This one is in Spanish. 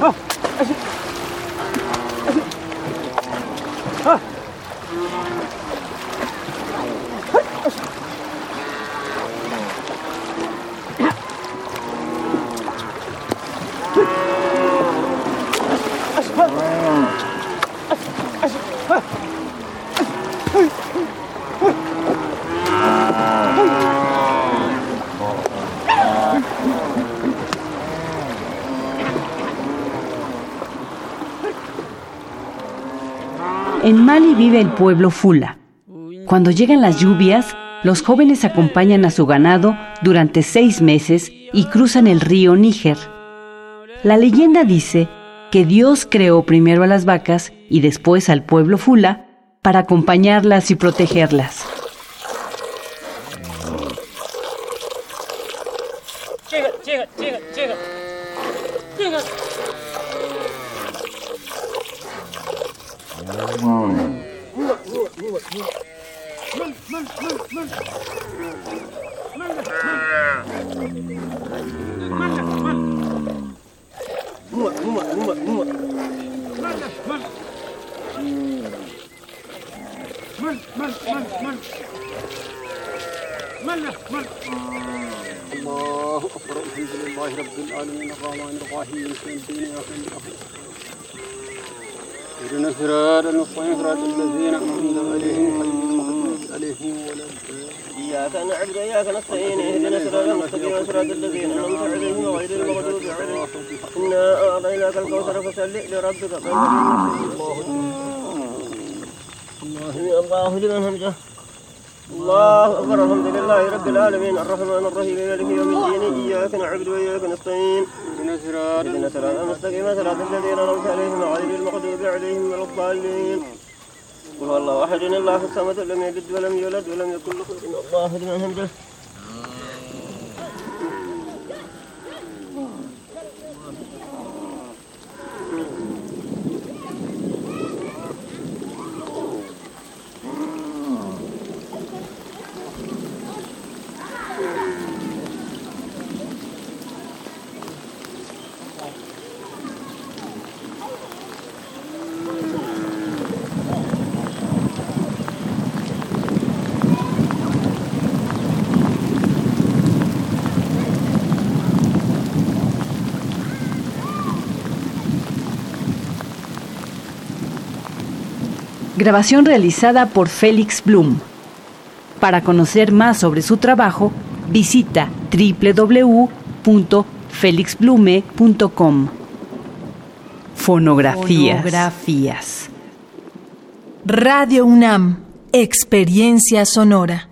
아, 아시, 아시, 아. En Mali vive el pueblo Fula. Cuando llegan las lluvias, los jóvenes acompañan a su ganado durante seis meses y cruzan el río Níger. La leyenda dice que Dios creó primero a las vacas y después al pueblo Fula para acompañarlas y protegerlas. الله أكبر. الحمد لله رب العالمين. الرحمن الرحيم. إياك نعبد اهدنا الصراط المستقيم صراط الذين أنعمت عليهم غير المغضوب عليهم ولا إياك نعبد وإياك نستعين اهدنا الصراط المستقيم صراط الذين أنعمت عليهم غير المغضوب عليهم. إنا أعطيناك الكوثر فصل لربك فانصر الله الله لمن حمده الله أكبر الحمد لله رب العالمين الرحمن الرحيم مالك يوم الدين إياك نعبد وإياك نستعين. اهدنا الصراط المستقيم صراط الذين أنعمت عليهم غير المغضوب عليهم ولا الضالين. قل هو الله أحد الله الصمد لم يلد ولم يولد ولم يكن له الله لمن حمده Grabación realizada por Félix Blum. Para conocer más sobre su trabajo, visita www.felixblume.com. Fonografías. Fonografías. Radio UNAM, Experiencia Sonora.